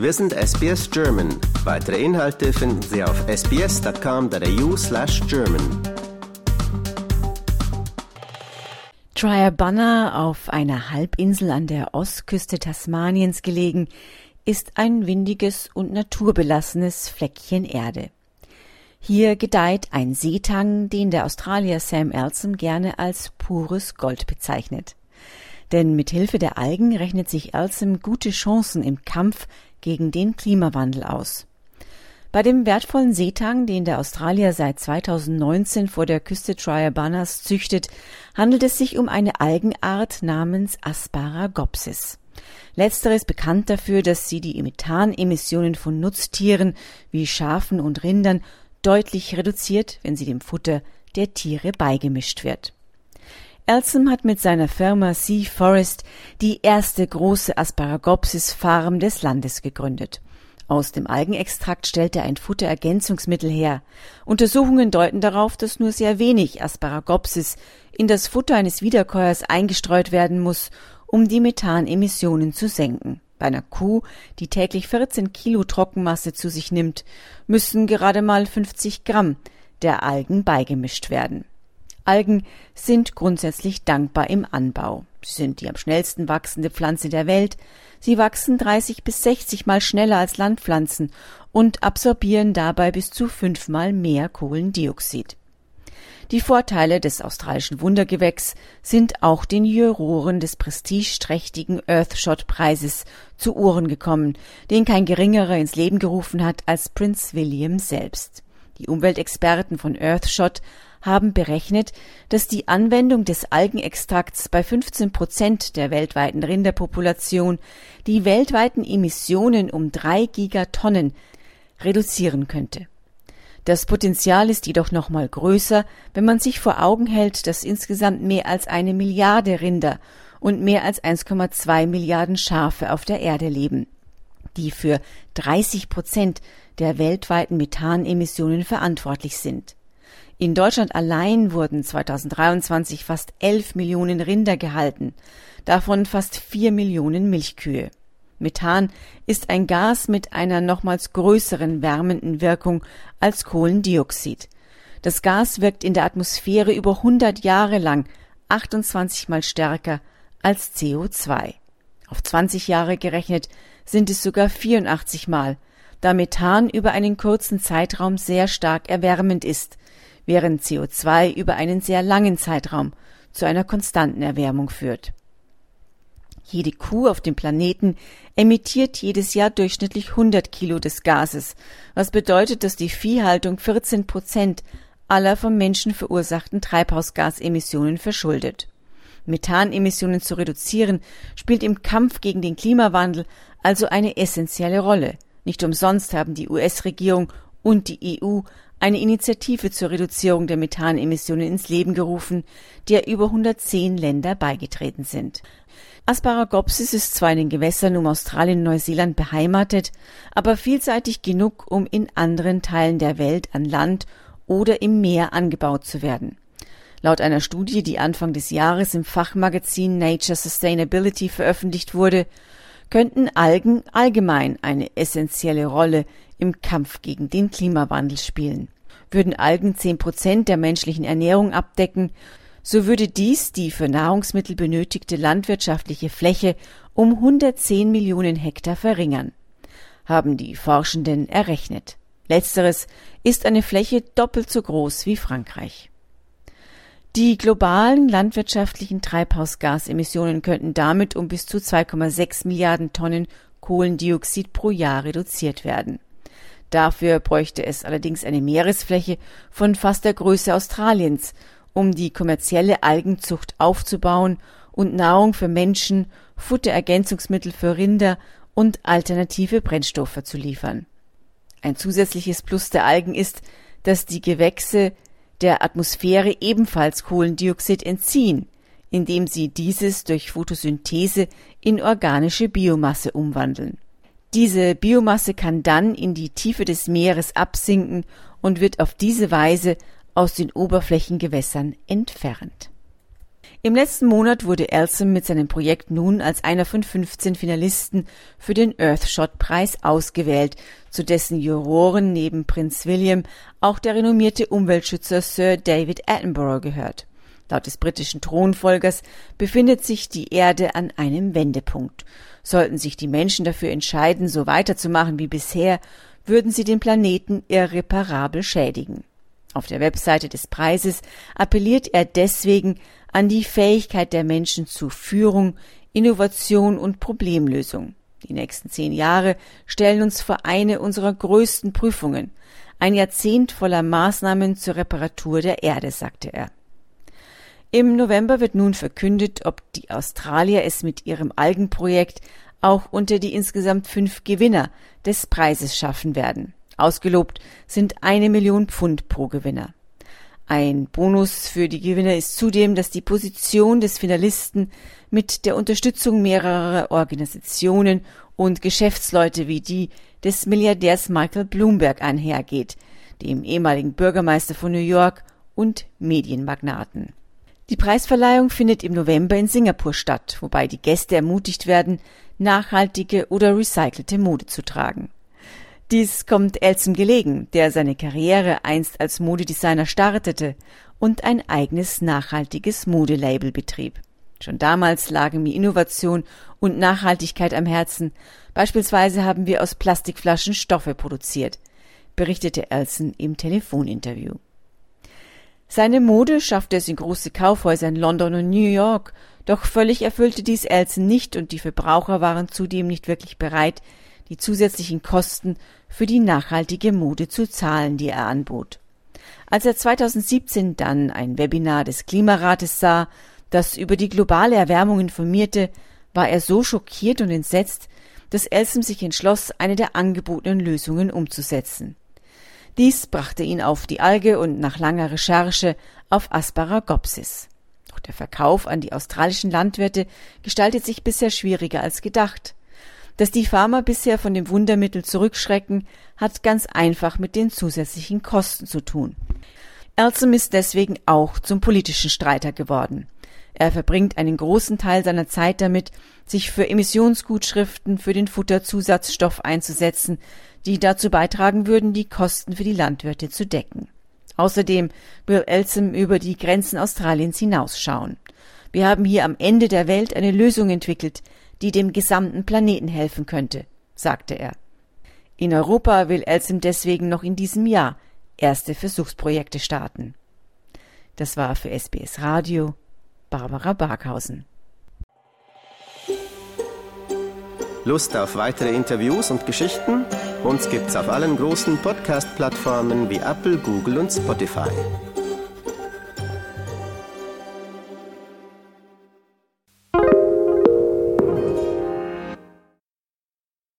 Wir sind SBS German. Weitere Inhalte finden Sie auf sbs.com.au/german. Triabunna, auf einer Halbinsel an der Ostküste Tasmaniens gelegen, ist ein windiges und naturbelassenes Fleckchen Erde. Hier gedeiht ein Seetang, den der Australier Sam Elsom gerne als pures Gold bezeichnet. Denn mit Hilfe der Algen rechnet sich Elsom gute Chancen im Kampf gegen den Klimawandel aus. Bei dem wertvollen Seetang, den der Australier seit 2019 vor der Küste Triabanas züchtet, handelt es sich um eine Algenart namens Asparagopsis. Letztere ist bekannt dafür, dass sie die Methanemissionen von Nutztieren wie Schafen und Rindern deutlich reduziert, wenn sie dem Futter der Tiere beigemischt wird. Elsom hat mit seiner Firma Sea Forest die erste große Asparagopsis-Farm des Landes gegründet. Aus dem Algenextrakt stellt er ein Futterergänzungsmittel her. Untersuchungen deuten darauf, dass nur sehr wenig Asparagopsis in das Futter eines Wiederkäuers eingestreut werden muss, um die Methanemissionen zu senken. Bei einer Kuh, die täglich 14 Kilo Trockenmasse zu sich nimmt, müssen gerade mal 50 Gramm der Algen beigemischt werden. Algen sind grundsätzlich dankbar im Anbau. Sie sind die am schnellsten wachsende Pflanze der Welt. Sie wachsen 30 bis 60 mal schneller als Landpflanzen und absorbieren dabei bis zu fünfmal mehr Kohlendioxid. Die Vorteile des australischen Wundergewächs sind auch den Juroren des prestigeträchtigen Earthshot-Preises zu Ohren gekommen, den kein geringerer ins Leben gerufen hat als Prinz William selbst. Die Umweltexperten von Earthshot haben berechnet, dass die Anwendung des Algenextrakts bei 15 Prozent der weltweiten Rinderpopulation die weltweiten Emissionen um drei Gigatonnen reduzieren könnte. Das Potenzial ist jedoch noch mal größer, wenn man sich vor Augen hält, dass insgesamt mehr als eine Milliarde Rinder und mehr als 1,2 Milliarden Schafe auf der Erde leben, die für 30 Prozent der weltweiten Methanemissionen verantwortlich sind. In Deutschland allein wurden 2023 fast 11 Millionen Rinder gehalten, davon fast 4 Millionen Milchkühe. Methan ist ein Gas mit einer nochmals größeren wärmenden Wirkung als Kohlendioxid. Das Gas wirkt in der Atmosphäre über 100 Jahre lang 28 mal stärker als CO2. Auf 20 Jahre gerechnet sind es sogar 84 mal, da Methan über einen kurzen Zeitraum sehr stark erwärmend ist, während CO2 über einen sehr langen Zeitraum zu einer konstanten Erwärmung führt. Jede Kuh auf dem Planeten emittiert jedes Jahr durchschnittlich 100 Kilo des Gases, was bedeutet, dass die Viehhaltung 14 Prozent aller vom Menschen verursachten Treibhausgasemissionen verschuldet. Methanemissionen zu reduzieren spielt im Kampf gegen den Klimawandel also eine essentielle Rolle. Nicht umsonst haben die US-Regierung und die EU eine Initiative zur Reduzierung der Methanemissionen ins Leben gerufen, der über 110 Länder beigetreten sind. Asparagopsis ist zwar in den Gewässern um Australien und Neuseeland beheimatet, aber vielseitig genug, um in anderen Teilen der Welt an Land oder im Meer angebaut zu werden. Laut einer Studie, die Anfang des Jahres im Fachmagazin Nature Sustainability veröffentlicht wurde, könnten Algen allgemein eine essentielle Rolle im Kampf gegen den Klimawandel spielen. Würden Algen zehn Prozent der menschlichen Ernährung abdecken, so würde dies die für Nahrungsmittel benötigte landwirtschaftliche Fläche um 110 Millionen Hektar verringern, haben die Forschenden errechnet. Letzteres ist eine Fläche doppelt so groß wie Frankreich. Die globalen landwirtschaftlichen Treibhausgasemissionen könnten damit um bis zu 2,6 Milliarden Tonnen Kohlendioxid pro Jahr reduziert werden. Dafür bräuchte es allerdings eine Meeresfläche von fast der Größe Australiens, um die kommerzielle Algenzucht aufzubauen und Nahrung für Menschen, Futterergänzungsmittel für Rinder und alternative Brennstoffe zu liefern. Ein zusätzliches Plus der Algen ist, dass die Gewächse der Atmosphäre ebenfalls Kohlendioxid entziehen, indem sie dieses durch Photosynthese in organische Biomasse umwandeln. Diese Biomasse kann dann in die Tiefe des Meeres absinken und wird auf diese Weise aus den Oberflächengewässern entfernt. Im letzten Monat wurde Elsom mit seinem Projekt nun als einer von 15 Finalisten für den Earthshot-Preis ausgewählt, zu dessen Juroren neben Prinz William auch der renommierte Umweltschützer Sir David Attenborough gehört. Laut des britischen Thronfolgers befindet sich die Erde an einem Wendepunkt. Sollten sich die Menschen dafür entscheiden, so weiterzumachen wie bisher, würden sie den Planeten irreparabel schädigen. Auf der Webseite des Preises appelliert er deswegen an die Fähigkeit der Menschen zu Führung, Innovation und Problemlösung. Die nächsten zehn Jahre stellen uns vor eine unserer größten Prüfungen, ein Jahrzehnt voller Maßnahmen zur Reparatur der Erde, sagte er. Im November wird nun verkündet, ob die Australier es mit ihrem Algenprojekt auch unter die insgesamt fünf Gewinner des Preises schaffen werden. Ausgelobt sind eine Million Pfund pro Gewinner. Ein Bonus für die Gewinner ist zudem, dass die Position des Finalisten mit der Unterstützung mehrerer Organisationen und Geschäftsleute wie die des Milliardärs Michael Bloomberg einhergeht, dem ehemaligen Bürgermeister von New York und Medienmagnaten. Die Preisverleihung findet im November in Singapur statt, wobei die Gäste ermutigt werden, nachhaltige oder recycelte Mode zu tragen. Dies kommt Elson gelegen, der seine Karriere einst als Modedesigner startete und ein eigenes nachhaltiges Modelabel betrieb. Schon damals lagen mir Innovation und Nachhaltigkeit am Herzen. Beispielsweise haben wir aus Plastikflaschen Stoffe produziert, berichtete Elson im Telefoninterview. Seine Mode schaffte es in große Kaufhäuser in London und New York, doch völlig erfüllte dies Elson nicht und die Verbraucher waren zudem nicht wirklich bereit, die zusätzlichen Kosten für die nachhaltige Mode zu zahlen, die er anbot. Als er 2017 dann ein Webinar des Klimarates sah, das über die globale Erwärmung informierte, war er so schockiert und entsetzt, dass Elsom sich entschloss, eine der angebotenen Lösungen umzusetzen. Dies brachte ihn auf die Alge und nach langer Recherche auf Asparagopsis. Doch der Verkauf an die australischen Landwirte gestaltet sich bisher schwieriger als gedacht. Dass die Farmer bisher von dem Wundermittel zurückschrecken, hat ganz einfach mit den zusätzlichen Kosten zu tun. Elsom ist deswegen auch zum politischen Streiter geworden. Er verbringt einen großen Teil seiner Zeit damit, sich für Emissionsgutschriften für den Futterzusatzstoff einzusetzen, die dazu beitragen würden, die Kosten für die Landwirte zu decken. Außerdem will Elsom über die Grenzen Australiens hinausschauen. Wir haben hier am Ende der Welt eine Lösung entwickelt, die dem gesamten Planeten helfen könnte, sagte er. In Europa will Elsom deswegen noch in diesem Jahr erste Versuchsprojekte starten. Das war für SBS Radio Barbara Barkhausen. Lust auf weitere Interviews und Geschichten? Uns gibt's auf allen großen Podcast-Plattformen wie Apple, Google und Spotify.